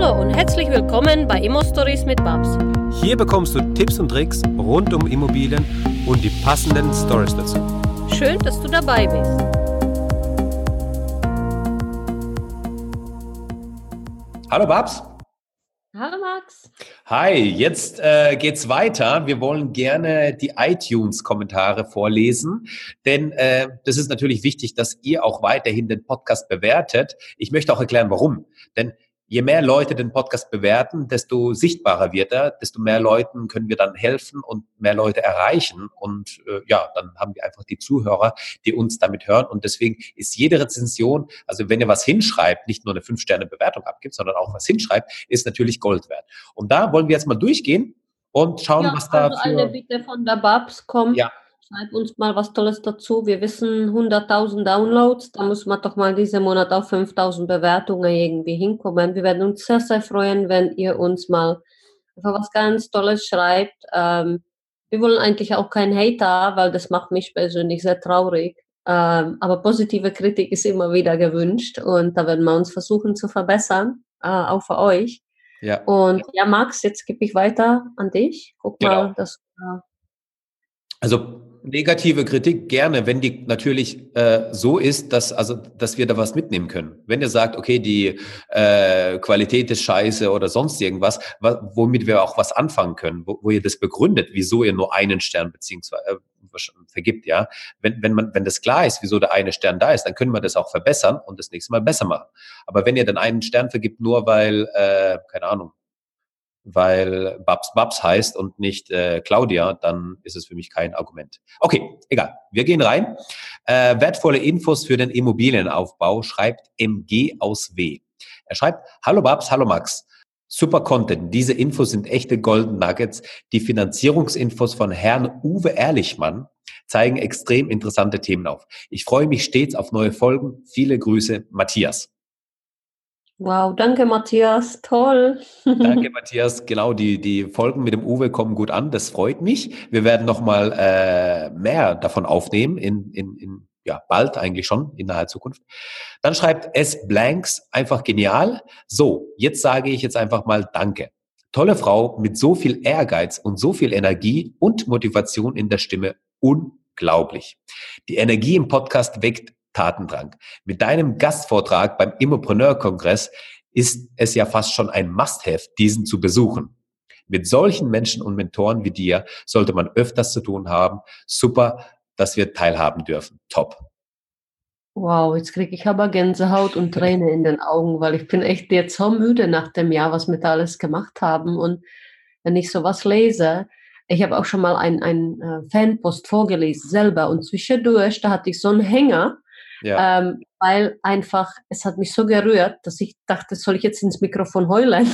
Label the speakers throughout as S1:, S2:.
S1: Hallo und herzlich willkommen bei Immo Stories mit Babs.
S2: Hier bekommst du Tipps und Tricks rund um Immobilien und die passenden Stories dazu.
S1: Schön, dass du dabei bist.
S3: Hallo Babs.
S1: Hallo Max.
S3: Hi, jetzt äh, geht's weiter. Wir wollen gerne die iTunes-Kommentare vorlesen, denn äh, das ist natürlich wichtig, dass ihr auch weiterhin den Podcast bewertet. Ich möchte auch erklären, warum. Denn je mehr Leute den Podcast bewerten, desto sichtbarer wird er, desto mehr Leuten können wir dann helfen und mehr Leute erreichen. Und äh, ja, dann haben wir einfach die Zuhörer, die uns damit hören. Und deswegen ist jede Rezension, also wenn ihr was hinschreibt, nicht nur eine Fünf-Sterne-Bewertung abgibt, sondern auch was hinschreibt, ist natürlich Gold wert. Und da wollen wir jetzt mal durchgehen und schauen,
S1: ja,
S3: was da
S1: also eine Bitte von der Babs kommt.
S3: Ja.
S1: Schreib uns mal was Tolles dazu. Wir wissen 100.000 Downloads. Da muss man doch mal diesen Monat auf 5.000 Bewertungen irgendwie hinkommen. Wir werden uns sehr, sehr freuen, wenn ihr uns mal einfach was ganz Tolles schreibt. Ähm, wir wollen eigentlich auch keinen Hater, weil das macht mich persönlich sehr traurig. Ähm, aber positive Kritik ist immer wieder gewünscht und da werden wir uns versuchen zu verbessern, äh, auch für euch.
S3: Ja.
S1: Und ja, Max, jetzt gebe ich weiter an dich. Guck
S3: Genau.
S1: mal, dass äh,
S3: Also negative Kritik gerne, wenn die natürlich äh, so ist, dass also dass wir da was mitnehmen können. Wenn ihr sagt, okay, die äh, Qualität ist scheiße oder sonst irgendwas, wa- womit wir auch was anfangen können, wo, wo ihr das begründet, wieso ihr nur einen Stern beziehungsweise äh, vergibt, ja. Wenn, wenn man, wenn das klar ist, wieso der eine Stern da ist, dann können wir das auch verbessern und das nächste Mal besser machen. Aber wenn ihr dann einen Stern vergibt, nur weil, äh, keine Ahnung, weil Babs Babs heißt und nicht äh, Claudia, dann ist es für mich kein Argument. Okay, egal. Wir gehen rein. Äh, wertvolle Infos für den Immobilienaufbau schreibt MG aus W. Er schreibt, hallo Babs, hallo Max. Super Content. Diese Infos sind echte Golden Nuggets. Die Finanzierungsinfos von Herrn Uwe Ehrlichmann zeigen extrem interessante Themen auf. Ich freue mich stets auf neue Folgen. Viele Grüße, Matthias.
S1: Wow, danke Matthias, toll.
S3: Danke, Matthias. Genau, die, die Folgen mit dem Uwe kommen gut an. Das freut mich. Wir werden nochmal äh, mehr davon aufnehmen, in, in, in, ja, bald eigentlich schon, in naher Zukunft. Dann schreibt S. Blanks, einfach genial. So, jetzt sage ich jetzt einfach mal Danke. Tolle Frau mit so viel Ehrgeiz und so viel Energie und Motivation in der Stimme. Unglaublich. Die Energie im Podcast weckt Tatendrang. Mit deinem Gastvortrag beim Immopreneur-Kongress ist es ja fast schon ein Must-Have, diesen zu besuchen. Mit solchen Menschen und Mentoren wie dir sollte man öfters zu tun haben. Super, dass wir teilhaben dürfen. Top.
S1: Wow, jetzt kriege ich aber Gänsehaut und Tränen in den Augen, weil ich bin echt jetzt so müde nach dem Jahr, was wir da alles gemacht haben. Und wenn ich sowas lese, ich habe auch schon mal ein, ein äh, Fanpost vorgelesen selber und zwischendurch, da hatte ich so einen Hänger,
S3: Ja,
S1: ähm, weil einfach, es hat mich so gerührt, dass ich dachte, soll ich jetzt ins Mikrofon heulen?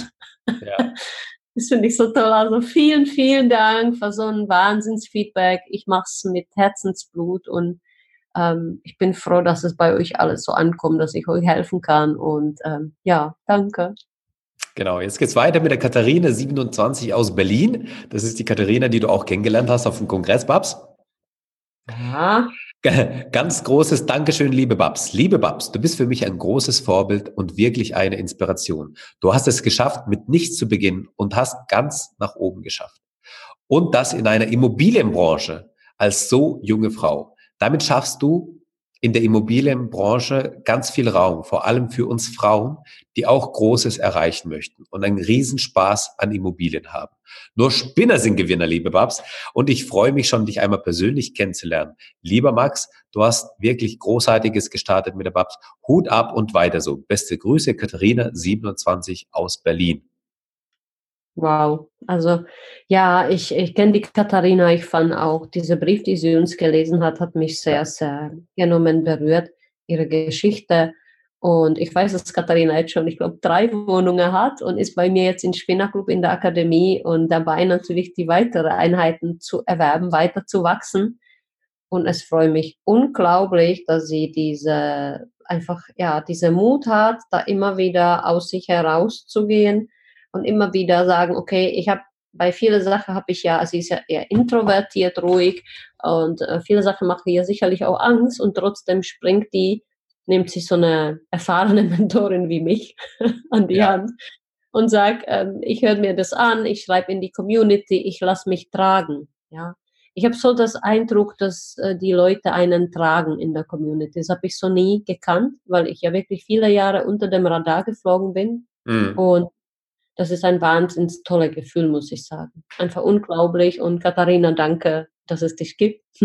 S3: ja.
S1: Das finde ich so toll. Also vielen, vielen Dank für so ein Wahnsinnsfeedback. Ich mache es mit Herzensblut und ähm, ich bin froh, dass es bei euch alles so ankommt, dass ich euch helfen kann. Und ähm, ja, danke.
S3: Genau, jetzt geht's weiter mit der Katharina 27 aus Berlin. Das ist die Katharina, die du auch kennengelernt hast auf dem Kongress, Babs.
S1: Ja,
S3: Ganz großes Dankeschön, liebe Babs. Liebe Babs, du bist für mich ein großes Vorbild und wirklich eine Inspiration. Du hast es geschafft, mit nichts zu beginnen und hast ganz nach oben geschafft. Und das in einer Immobilienbranche als so junge Frau. Damit schaffst du in der Immobilienbranche ganz viel Raum, vor allem für uns Frauen, die auch Großes erreichen möchten und einen Riesenspaß an Immobilien haben. Nur Spinner sind Gewinner, liebe Babs. Und ich freue mich schon, dich einmal persönlich kennenzulernen. Lieber Max, du hast wirklich Großartiges gestartet mit der Babs. Hut ab und weiter so. Beste Grüße, Katharina, 27 aus Berlin.
S1: Wow. Also ja, ich, ich kenne die Katharina. Ich fand auch dieser Brief, die sie uns gelesen hat, hat mich sehr, sehr genommen, berührt. Ihre Geschichte. Und ich weiß, dass Katharina jetzt schon, ich glaube, drei Wohnungen hat und ist bei mir jetzt im Spinnerclub in der Akademie und dabei natürlich die weitere Einheiten zu erwerben, weiter zu wachsen. Und es freut mich unglaublich, dass sie diese einfach, ja, diese Mut hat, da immer wieder aus sich herauszugehen und immer wieder sagen, okay, ich habe bei vielen Sachen habe ich ja, sie ist ja eher introvertiert, ruhig und äh, viele Sachen machen ihr sicherlich auch Angst und trotzdem springt die, nimmt sich so eine erfahrene Mentorin wie mich an die
S3: Ja.
S1: Hand und sage, ähm, ich höre mir das an, ich schreibe in die Community, ich lasse mich tragen. Ja. Ich habe so das Eindruck, dass äh, die Leute einen tragen in der Community. Das habe ich so nie gekannt, weil ich ja wirklich viele Jahre unter dem Radar geflogen bin. Mhm. Und das ist ein wahnsinnig tolles Gefühl, muss ich sagen. Einfach unglaublich. Und Katharina, danke, dass es dich gibt.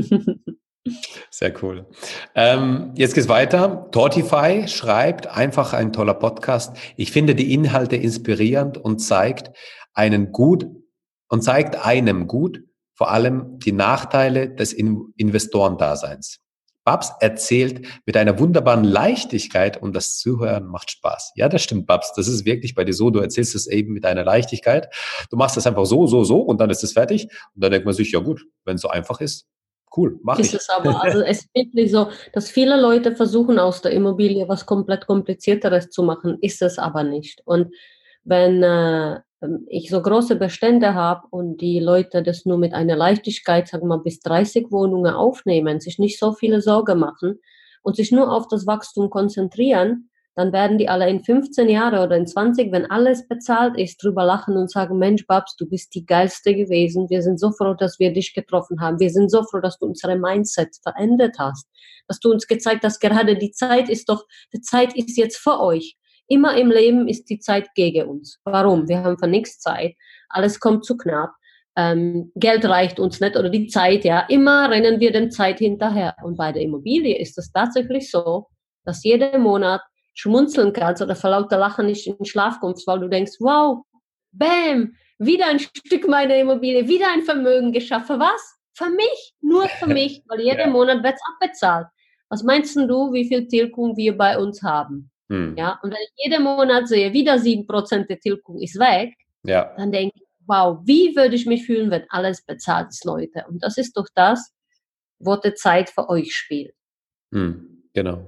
S3: Sehr cool. Ähm, jetzt geht's weiter. Tortify schreibt, einfach ein toller Podcast. Ich finde die Inhalte inspirierend und zeigt einen gut und zeigt einem gut, vor allem die Nachteile des In Investorendaseins. Babs erzählt mit einer wunderbaren Leichtigkeit und das Zuhören macht Spaß. Ja, das stimmt, Babs. Das ist wirklich bei dir so. Du erzählst es eben mit einer Leichtigkeit. Du machst es einfach so, so, so und dann ist es fertig. Und dann denkt man sich, ja gut, wenn es so einfach ist, Cool, mach ich.
S1: Ist es aber, also es ist wirklich so, dass viele Leute versuchen aus der Immobilie was komplett komplizierteres zu machen, ist es aber nicht. Und wenn äh, ich so große Bestände habe und die Leute das nur mit einer Leichtigkeit, sagen wir mal, bis 30 Wohnungen aufnehmen, sich nicht so viele Sorge machen und sich nur auf das Wachstum konzentrieren, dann werden die alle in 15 Jahren oder in 20, wenn alles bezahlt ist, drüber lachen und sagen, Mensch, Babs, du bist die geilste gewesen. Wir sind so froh, dass wir dich getroffen haben. Wir sind so froh, dass du unsere Mindset verändert hast. Dass du uns gezeigt hast, gerade die Zeit ist doch, die Zeit ist jetzt für euch. Immer im Leben ist die Zeit gegen uns. Warum? Wir haben für nichts Zeit. Alles kommt zu knapp. Ähm, Geld reicht uns nicht oder die Zeit, ja. Immer rennen wir den Zeit hinterher. Und bei der Immobilie ist es tatsächlich so, dass jeden Monat schmunzeln kannst oder vor lauter Lachen nicht in den Schlaf kommst, weil du denkst, wow, bam, wieder ein Stück meiner Immobilie, wieder ein Vermögen geschaffen. Was? Für mich, nur für mich, weil jeden ja. Monat wird es abbezahlt. Was meinst du, wie viel Tilgung wir bei uns haben? Hm. Ja, und wenn ich jeden Monat sehe, wieder 7% der Tilgung ist weg, ja. dann denke ich, wow, wie würde ich mich fühlen, wenn alles bezahlt ist, Leute? Und das ist doch das, wo die Zeit für euch spielt.
S3: Hm. Genau.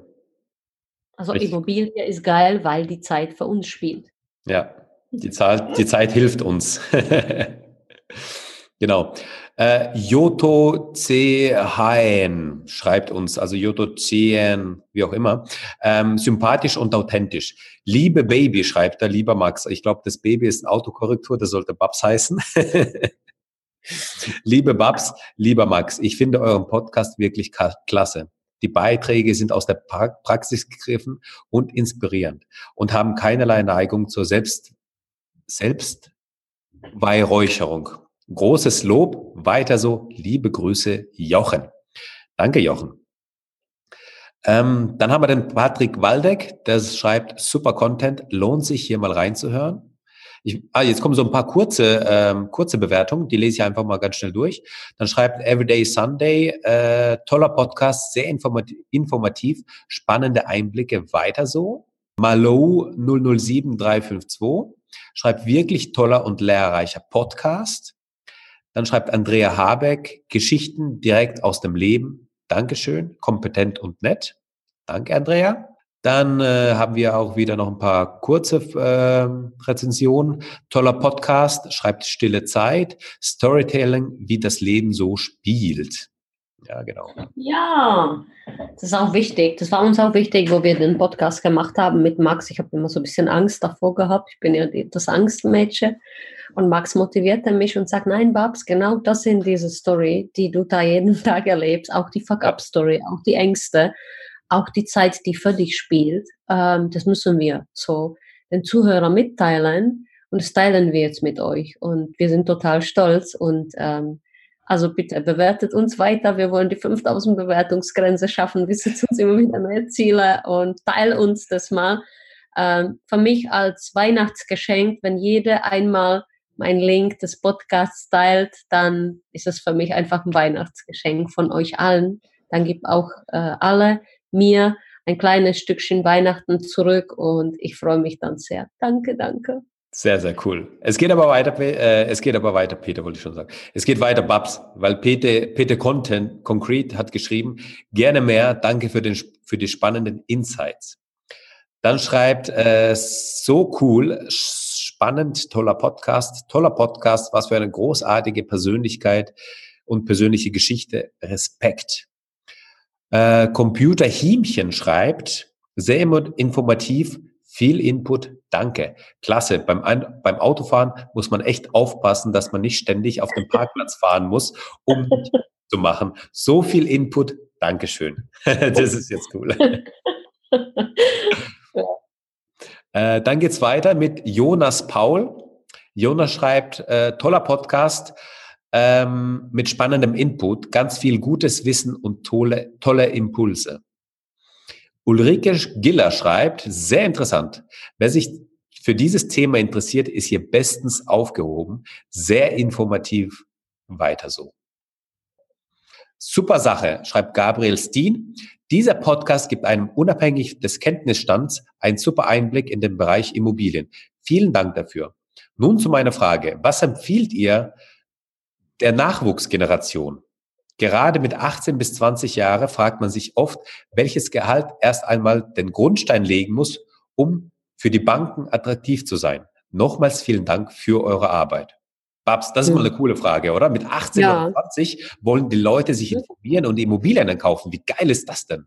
S1: Also Richtig. Immobilie ist geil, weil die Zeit für uns spielt.
S3: Ja, die Zeit, die Zeit hilft uns. genau. Äh, Joto C. Haen schreibt uns, also Joto Cien, wie auch immer, ähm, sympathisch und authentisch. Liebe Baby, schreibt er, lieber Max. Ich glaube, das Baby ist ein Autokorrektur, das sollte Babs heißen. Liebe Babs, lieber Max, ich finde euren Podcast wirklich klasse. Die Beiträge sind aus der Praxis gegriffen und inspirierend und haben keinerlei Neigung zur Selbst, Selbstweihräucherung. Großes Lob, weiter so. Liebe Grüße, Jochen. Danke, Jochen. Ähm, dann haben wir den Patrick Waldeck, der schreibt, super Content, lohnt sich hier mal reinzuhören. Ich, ah, jetzt kommen so ein paar kurze, ähm, kurze Bewertungen, die lese ich einfach mal ganz schnell durch. Dann schreibt Everyday Sunday, äh, toller Podcast, sehr informativ, informativ, spannende Einblicke, weiter so. Malou 007352 schreibt wirklich toller und lehrreicher Podcast. Dann schreibt Andrea Habeck, Geschichten direkt aus dem Leben. Dankeschön, kompetent und nett. Danke, Andrea. Dann äh, haben wir auch wieder noch ein paar kurze äh, Rezensionen. Toller Podcast, schreibt Stille Zeit, Storytelling, wie das Leben so spielt. Ja, genau.
S1: Ja, das ist auch wichtig. Das war uns auch wichtig, wo wir den Podcast gemacht haben mit Max. Ich habe immer so ein bisschen Angst davor gehabt. Ich bin ja das Angstmädchen. Und Max motivierte mich und sagt, nein, Babs, genau das sind diese Story, die du da jeden Tag erlebst. Auch die Fuck-Up-Story, auch die Ängste auch die Zeit, die für dich spielt, ähm, das müssen wir so den Zuhörern mitteilen und das teilen wir jetzt mit euch und wir sind total stolz und ähm, also bitte bewertet uns weiter. Wir wollen die 5000 Bewertungsgrenze schaffen. Wir setzen uns immer wieder neue Ziele und teil uns das mal. Ähm, für mich als Weihnachtsgeschenk, wenn jeder einmal mein Link des Podcasts teilt, dann ist es für mich einfach ein Weihnachtsgeschenk von euch allen. Dann gibt auch äh, alle mir ein kleines Stückchen Weihnachten zurück und ich freue mich dann sehr. Danke, danke.
S3: Sehr, sehr cool. Es geht aber weiter, äh, es geht aber weiter, Peter, wollte ich schon sagen. Es geht weiter, Babs, weil Peter, Peter Content, Concrete hat geschrieben, gerne mehr, danke für, den, für die spannenden Insights. Dann schreibt, äh, so cool, spannend, toller Podcast, toller Podcast, was für eine großartige Persönlichkeit und persönliche Geschichte, Respekt. Äh, Computerhiemchen schreibt, sehr informativ, Viel Input, danke. Klasse. Beim, Ein beim Autofahren muss man echt aufpassen, dass man nicht ständig auf dem Parkplatz fahren muss, um zu machen. So viel Input, Dankeschön. das ist jetzt cool. äh, dann geht's weiter mit Jonas Paul. Jonas schreibt, äh, toller Podcast ähm, mit spannendem Input, ganz viel gutes Wissen und tolle, tolle Impulse. Ulrike Giller schreibt, sehr interessant. Wer sich für dieses Thema interessiert, ist hier bestens aufgehoben. Sehr informativ. Weiter so. Super Sache, schreibt Gabriel Steen. Dieser Podcast gibt einem unabhängig des Kenntnisstands einen super Einblick in den Bereich Immobilien. Vielen Dank dafür. Nun zu meiner Frage. Was empfiehlt ihr der Nachwuchsgeneration? Gerade mit 18 bis 20 Jahre fragt man sich oft, welches Gehalt erst einmal den Grundstein legen muss, um für die Banken attraktiv zu sein. Nochmals vielen Dank für eure Arbeit. Babs, das ist mal eine coole Frage, oder? Mit 18 ja. oder 20 wollen die Leute sich informieren und Immobilien kaufen. Wie geil ist das denn?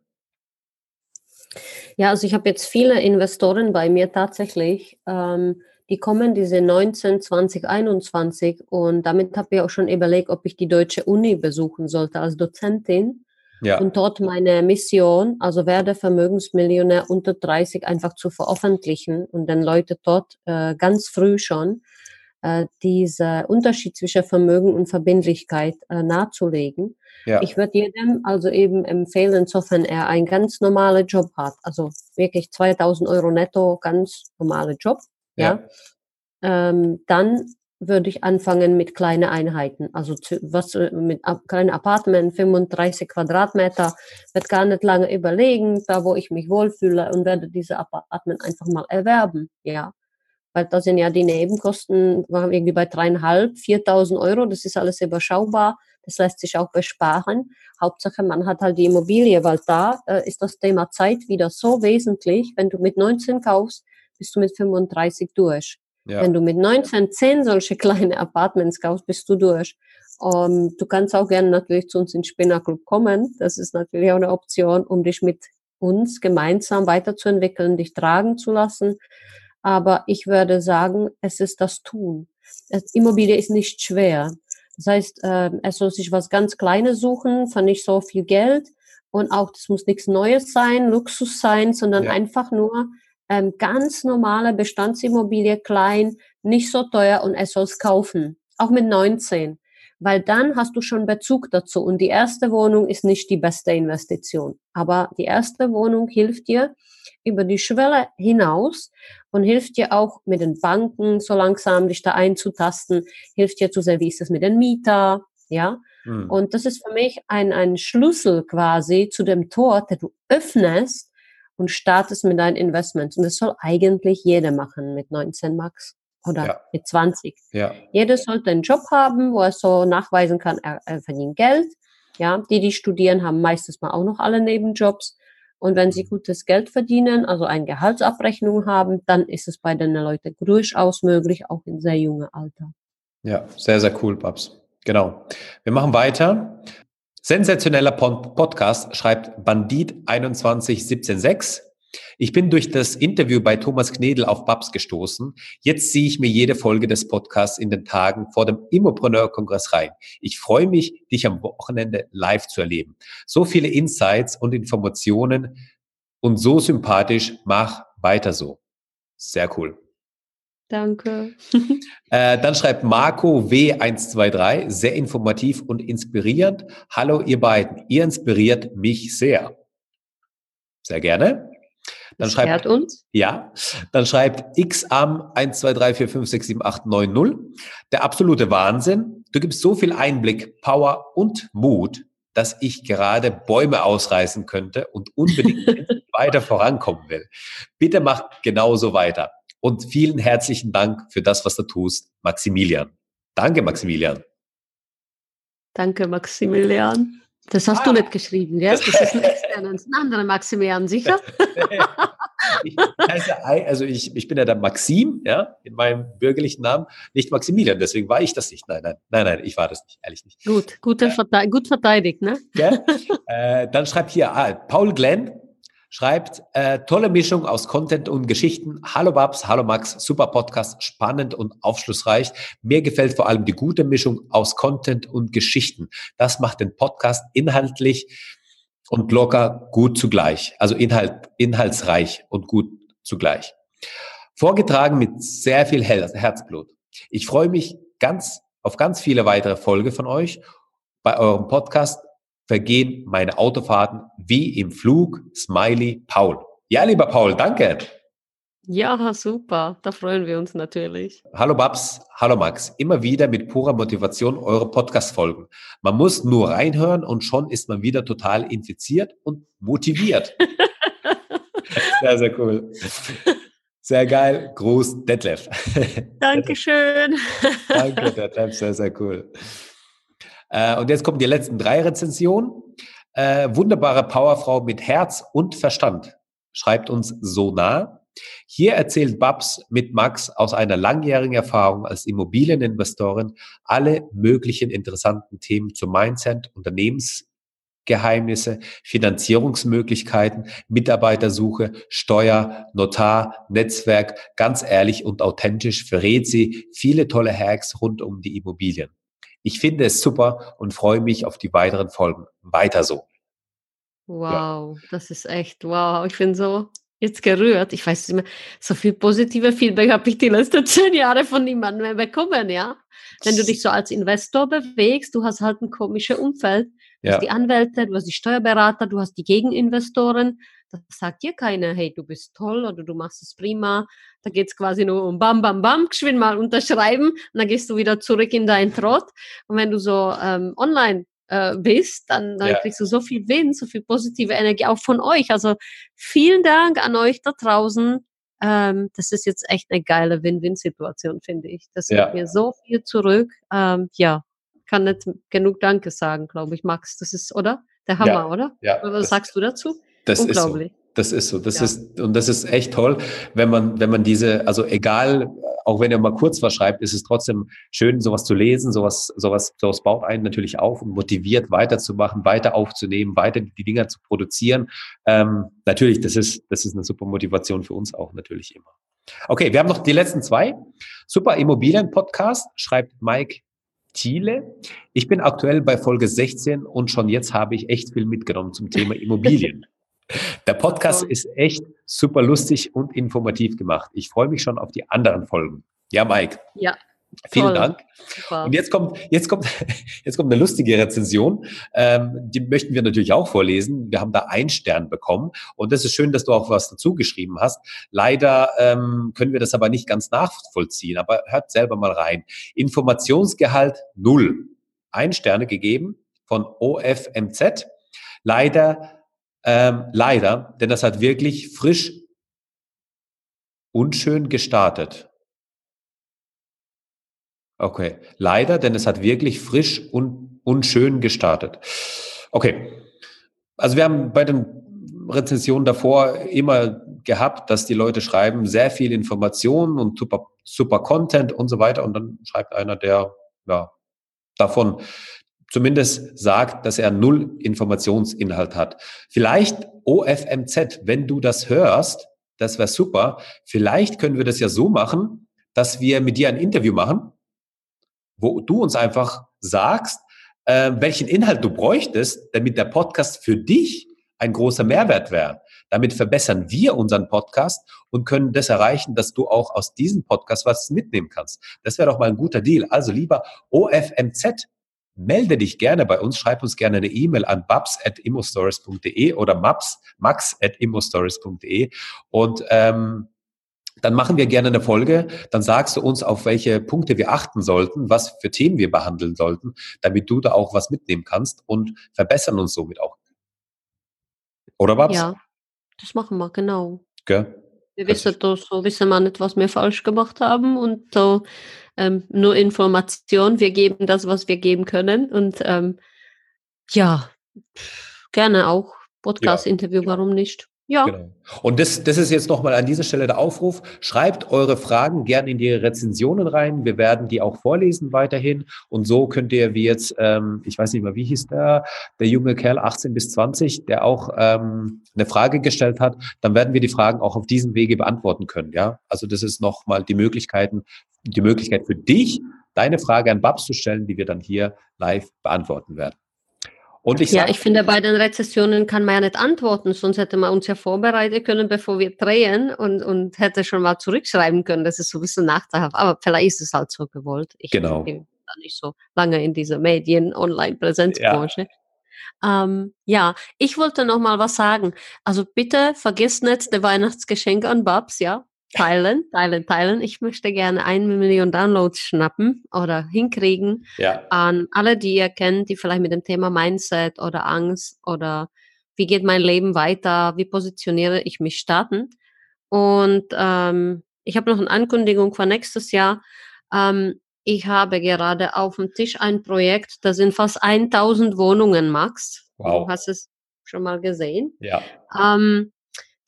S1: Ja, also ich habe jetzt viele Investoren bei mir tatsächlich. Ähm, die kommen diese 19, 20, 21 und damit habe ich auch schon überlegt, ob ich die deutsche Uni besuchen sollte als Dozentin. Ja. Und dort meine Mission, also werde Vermögensmillionär unter 30 einfach zu veröffentlichen und den Leute dort äh, ganz früh schon dieser Unterschied zwischen Vermögen und Verbindlichkeit äh, nahezulegen. Ja. Ich würde jedem also eben empfehlen, insofern er einen ganz normalen Job hat, also wirklich 2000 Euro netto, ganz normaler Job, ja, ja. Ähm, dann würde ich anfangen mit kleinen Einheiten. Also zu, was äh, mit kleinen Apartment, 35 Quadratmeter, wird gar nicht lange überlegen, da wo ich mich wohlfühle und werde diese Apartment einfach mal erwerben. Ja, weil da sind ja die Nebenkosten waren irgendwie bei dreieinhalb, viertausend Euro. Das ist alles überschaubar. Das lässt sich auch besparen. Hauptsache, man hat halt die Immobilie, weil da äh, ist das Thema Zeit wieder so wesentlich. Wenn du mit 19 kaufst, bist du mit 35 durch. Ja. Wenn du mit 19 10 solche kleine Apartments kaufst, bist du durch. Um, ähm, du kannst auch gerne natürlich zu uns in Spinner Club kommen. Das ist natürlich auch eine Option, um dich mit uns gemeinsam weiterzuentwickeln, dich tragen zu lassen. Aber ich würde sagen, es ist das Tun. Immobilie ist nicht schwer. Das heißt, äh, es soll sich was ganz Kleines suchen, von nicht so viel Geld. Und auch, das muss nichts Neues sein, Luxus sein, sondern ja. einfach nur ähm, ganz normale Bestandsimmobilie, klein, nicht so teuer und es soll's kaufen. Auch mit 19. Weil dann hast du schon Bezug dazu. Und die erste Wohnung ist nicht die beste Investition. Aber die erste Wohnung hilft dir über die Schwelle hinaus und hilft dir auch mit den Banken so langsam dich da einzutasten, hilft dir zu sehen, wie ist das mit den Mieter, ja. Hm. Und das ist für mich ein, ein Schlüssel quasi zu dem Tor, der du öffnest, und startest mit deinen Investments. Und das soll eigentlich jeder machen mit 19 Max oder ja. mit 20. Ja. Jeder sollte einen Job haben, wo er so nachweisen kann, er, er verdient Geld. Ja, die, die studieren, haben meistens mal auch noch alle Nebenjobs. Und wenn sie mhm. gutes Geld verdienen, also eine Gehaltsabrechnung haben, dann ist es bei den Leuten durchaus möglich, auch in sehr jungen Alter.
S3: Ja, sehr, sehr cool, Babs. Genau. Wir machen weiter. Sensationeller Podcast schreibt Bandit 21176. Ich bin durch das Interview bei Thomas Knedel auf Babs gestoßen. Jetzt ziehe ich mir jede Folge des Podcasts in den Tagen vor dem Immopreneur-Kongress rein. Ich freue mich, dich am Wochenende live zu erleben. So viele Insights und Informationen und so sympathisch. Mach weiter so. Sehr cool.
S1: Danke.
S3: äh, dann schreibt Marco W123, sehr informativ und inspirierend. Hallo ihr beiden, ihr inspiriert mich sehr. Sehr gerne.
S1: Dann das schreibt uns.
S3: Ja, dann schreibt xam 1, 2, 3, 4, 5, 6, 7, 8, 9, 0. Der absolute Wahnsinn. Du gibst so viel Einblick, Power und Mut, dass ich gerade Bäume ausreißen könnte und unbedingt weiter vorankommen will. Bitte mach genauso weiter. Und vielen herzlichen Dank für das, was du tust, Maximilian. Danke, Maximilian.
S1: Danke, Maximilian. Das hast ah. du nicht geschrieben, ja? Das ist ein externer, ein anderer Maximilian, sicher?
S3: ich, also ich, ich bin ja der Maxim, ja, in meinem bürgerlichen Namen, nicht Maximilian, deswegen war ich das nicht. Nein, nein, nein, nein, ich war das nicht, ehrlich nicht.
S1: Gut, gut, äh, gut verteidigt, ne?
S3: Ja? Äh, dann schreibt hier ah, Paul Glenn, schreibt, äh, tolle Mischung aus Content und Geschichten. Hallo Babs, hallo Max, super Podcast, spannend und aufschlussreich. Mir gefällt vor allem die gute Mischung aus Content und Geschichten. Das macht den Podcast inhaltlich und locker gut zugleich. Also Inhalt, inhaltsreich und gut zugleich. Vorgetragen mit sehr viel Herzblut. Ich freue mich ganz auf ganz viele weitere Folge von euch. Bei eurem Podcast vergehen meine Autofahrten wie im Flug. Smiley Paul. Ja, lieber Paul, danke.
S1: Ja, super. Da freuen wir uns natürlich.
S3: Hallo Babs, hallo Max. Immer wieder mit purer Motivation eure Podcast-Folgen. Man muss nur reinhören und schon ist man wieder total infiziert und motiviert. sehr, sehr cool. Sehr geil. Gruß, Detlef.
S1: Dankeschön.
S3: Danke, Detlef. Sehr, sehr cool. Äh, und jetzt kommen die letzten drei Rezensionen. Äh, wunderbare Powerfrau mit Herz und Verstand. Schreibt uns so nah. Hier erzählt Babs mit Max aus einer langjährigen Erfahrung als Immobilieninvestorin alle möglichen interessanten Themen zum Mindset, Unternehmens, Geheimnisse, Finanzierungsmöglichkeiten, Mitarbeitersuche, Steuer, Notar, Netzwerk, ganz ehrlich und authentisch verrät sie viele tolle Hacks rund um die Immobilien. Ich finde es super und freue mich auf die weiteren Folgen. Weiter so.
S1: Wow, ja. das ist echt wow. Ich bin so jetzt gerührt. Ich weiß nicht mehr, so viel positive Feedback habe ich die letzten zehn Jahre von niemandem mehr bekommen, ja. Wenn du dich so als Investor bewegst, du hast halt ein komisches Umfeld. Du ja. hast die Anwälte, du hast die Steuerberater, du hast die Gegeninvestoren. Da sagt dir keiner, hey, du bist toll oder du machst es prima. Da geht es quasi nur um Bam, Bam, Bam, geschwind mal unterschreiben und dann gehst du wieder zurück in dein Trott. Und wenn du so ähm, online äh, bist, dann, dann ja. kriegst du so viel Wind, so viel positive Energie auch von euch. Also vielen Dank an euch da draußen. Ähm, das ist jetzt echt eine geile Win-Win-Situation, finde ich. Das ja. gibt mir so viel zurück. Ähm, ja, kann nicht genug Danke sagen, glaube ich, Max. Das ist, oder? Der Hammer, ja. oder?
S3: Ja.
S1: Was sagst du dazu?
S3: Das Unglaublich. Das ist so. Das ja. ist, und das ist echt toll, wenn man, wenn man diese, also egal, auch wenn er mal kurz was schreibt, ist es trotzdem schön, sowas zu lesen, sowas, sowas, sowas baut einen natürlich auf und motiviert weiterzumachen, weiter aufzunehmen, weiter die Dinger zu produzieren. Ähm, natürlich, das ist, das ist eine super Motivation für uns auch natürlich immer. Okay, wir haben noch die letzten zwei. Super Immobilien Podcast schreibt Mike Thiele. Ich bin aktuell bei Folge 16 und schon jetzt habe ich echt viel mitgenommen zum Thema Immobilien. Der Podcast ist echt super lustig und informativ gemacht. Ich freue mich schon auf die anderen Folgen. Ja, Mike.
S1: Ja,
S3: Vielen Toll. Dank. Super. Und jetzt kommt, jetzt kommt, jetzt kommt eine lustige Rezension. Ähm, die möchten wir natürlich auch vorlesen. Wir haben da einen Stern bekommen. Und das ist schön, dass du auch was dazu geschrieben hast. Leider ähm, können wir das aber nicht ganz nachvollziehen. Aber hört selber mal rein. Informationsgehalt null. Ein Sterne gegeben von OFMZ. Leider, ähm, leider, denn das hat wirklich frisch unschön gestartet. Okay, leider, denn es hat wirklich frisch und, und schön gestartet. Okay, also wir haben bei den Rezensionen davor immer gehabt, dass die Leute schreiben, sehr viel Informationen und super, super Content und so weiter. Und dann schreibt einer, der ja, davon zumindest sagt, dass er null Informationsinhalt hat. Vielleicht OFMZ, wenn du das hörst, das wäre super. Vielleicht können wir das ja so machen, dass wir mit dir ein Interview machen wo du uns einfach sagst, äh, welchen Inhalt du bräuchtest, damit der Podcast für dich ein großer Mehrwert wäre. Damit verbessern wir unseren Podcast und können das erreichen, dass du auch aus diesem Podcast was mitnehmen kannst. Das wäre doch mal ein guter Deal. Also lieber OFMZ, melde dich gerne bei uns, schreib uns gerne eine E-Mail an babs.immostories.de oder maps, max.immostories.de und ähm, dann machen wir gerne eine Folge, dann sagst du uns, auf welche Punkte wir achten sollten, was für Themen wir behandeln sollten, damit du da auch was mitnehmen kannst und verbessern uns somit auch. Oder Babs?
S1: Ja, das machen wir, genau.
S3: Gell?
S1: Wir wissen doch so, wissen wir nicht, was wir falsch gemacht haben und so ähm, nur Information. Wir geben das, was wir geben können und ähm, ja, gerne auch Podcast-Interview, ja. warum nicht? Ja.
S3: Genau. Und das, das ist jetzt nochmal an dieser Stelle der Aufruf. Schreibt eure Fragen gerne in die Rezensionen rein. Wir werden die auch vorlesen weiterhin. Und so könnt ihr, wie jetzt, ähm, ich weiß nicht mehr, wie hieß der, der junge Kerl, 18 bis 20, der auch ähm, eine Frage gestellt hat, dann werden wir die Fragen auch auf diesem Wege beantworten können. Ja, also das ist nochmal die Möglichkeiten, die Möglichkeit für dich, deine Frage an Babs zu stellen, die wir dann hier live beantworten werden.
S1: Und ich ja, ich finde, bei den Rezessionen kann man ja nicht antworten, sonst hätte man uns ja vorbereitet können, bevor wir drehen und, und hätte schon mal zurückschreiben können. Das ist so ein bisschen nachteilhaft, aber vielleicht ist es halt so gewollt. Ich
S3: genau.
S1: bin da nicht so lange in dieser Medien-Online-Präsenzbranche. Ja. Ähm, ja, ich wollte noch mal was sagen. Also bitte vergiss nicht der Weihnachtsgeschenk an Babs, ja teilen, teilen, teilen. Ich möchte gerne eine Million Downloads schnappen oder hinkriegen
S3: ja.
S1: an alle, die ihr kennt, die vielleicht mit dem Thema Mindset oder Angst oder wie geht mein Leben weiter, wie positioniere ich mich starten. Und ähm, ich habe noch eine Ankündigung für nächstes Jahr. Ähm, ich habe gerade auf dem Tisch ein Projekt, da sind fast 1000 Wohnungen, Max.
S3: Wow.
S1: Du hast es schon mal gesehen.
S3: Ja.
S1: Ähm,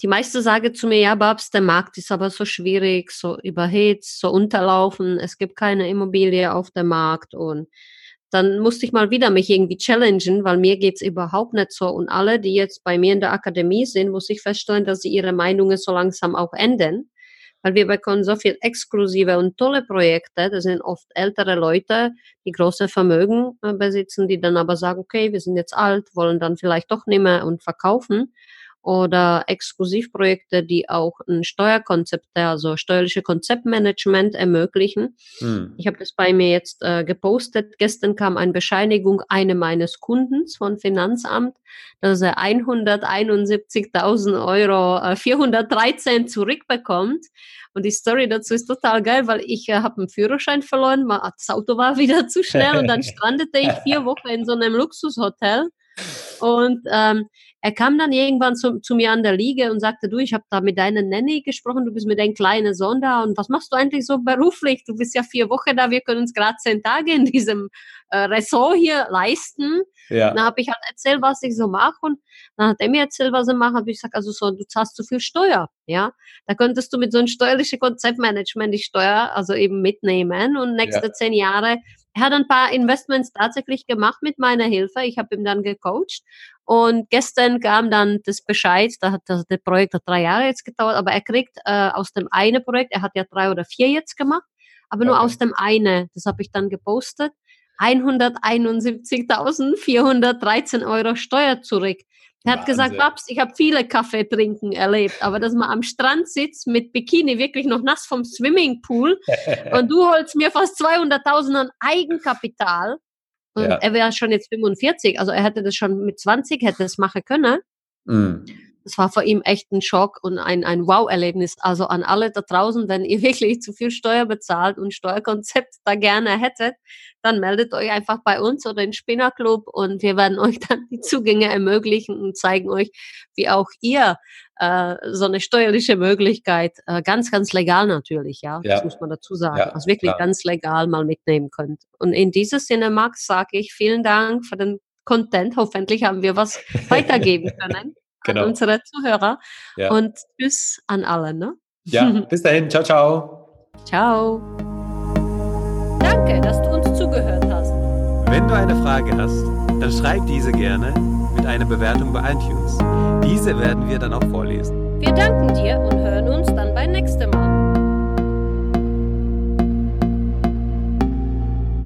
S1: die meisten sagen zu mir, ja, Babs, der Markt ist aber so schwierig, so überhitzt, so unterlaufen, es gibt keine Immobilie auf dem Markt und dann musste ich mal wieder mich irgendwie challengen, weil mir geht's überhaupt nicht so. Und alle, die jetzt bei mir in der Akademie sind, muss ich feststellen, dass sie ihre Meinungen so langsam auch ändern. Weil wir bekommen so viel exklusive und tolle Projekte. Das sind oft ältere Leute, die große Vermögen äh, besitzen, die dann aber sagen, okay, wir sind jetzt alt, wollen dann vielleicht doch nicht mehr und verkaufen oder Exklusivprojekte, die auch ein Steuerkonzept, also steuerliche Konzeptmanagement ermöglichen. Hm. Ich habe das bei mir jetzt äh, gepostet. Gestern kam eine Bescheinigung eine meines Kundens von Finanzamt, dass er 171.000 Euro äh, 413 zurückbekommt. Und die Story dazu ist total geil, weil ich äh, habe einen Führerschein verloren, das Auto war wieder zu schnell und dann strandete ich vier Wochen in so einem Luxushotel. Und ähm, er kam dann irgendwann zu, zu, mir an der Liege und sagte, du, ich habe da mit deiner Nanny gesprochen, du bist mit deinem kleinen Sohn da und was machst du eigentlich so beruflich? Du bist ja vier Wochen da, wir können uns gerade zehn Tage in diesem äh, Ressort hier leisten. Ja. Dann habe ich halt erzählt, was ich so mache und dann hat er mir erzählt, was er macht. Habe ich gesagt, also so, du zahlst zu viel Steuer, ja. Da könntest du mit so einem steuerlichen Konzeptmanagement die Steuer also eben mitnehmen und nächste ja. zehn Jahre er hat ein paar Investments tatsächlich gemacht mit meiner Hilfe. Ich habe ihm dann gecoacht. Und gestern kam dann das Bescheid, da hat das, das Projekt hat drei Jahre jetzt gedauert, aber er kriegt äh, aus dem einen Projekt, er hat ja drei oder vier jetzt gemacht, aber nur okay. aus dem einen, das habe ich dann gepostet, 171.413 Euro Steuer zurück. Er hat gesagt, Babs, ich habe viele Kaffee trinken erlebt, aber dass man am Strand sitzt mit Bikini, wirklich noch nass vom Swimmingpool und du holst mir fast 200.000 an Eigenkapital und ja. er wäre schon jetzt 45, also er hätte das schon mit 20 hätte es machen können. Mhm das war für ihn echt ein Schock und ein, ein Wow-Erlebnis. Also an alle da draußen, wenn ihr wirklich zu viel Steuer bezahlt und Steuerkonzept da gerne hättet, dann meldet euch einfach bei uns oder im Spinner Club und wir werden euch dann die Zugänge ermöglichen und zeigen euch, wie auch ihr äh, so eine steuerliche Möglichkeit, äh, ganz, ganz legal natürlich, ja, ja. das muss man dazu sagen, ja, also wirklich klar. ganz legal mal mitnehmen könnt. Und in diesem Sinne, Max, sage ich vielen Dank für den Content. Hoffentlich haben wir was weitergeben können genau. an unsere Zuhörer. Ja. Und tschüss an alle. Ne?
S3: Ja, bis dahin. Ciao, ciao.
S1: Ciao. Danke, dass du uns zugehört hast.
S2: Wenn du eine Frage hast, dann schreib diese gerne mit einer Bewertung bei iTunes. Diese werden wir dann auch vorlesen.
S1: Wir danken dir und hören uns dann beim nächsten Mal.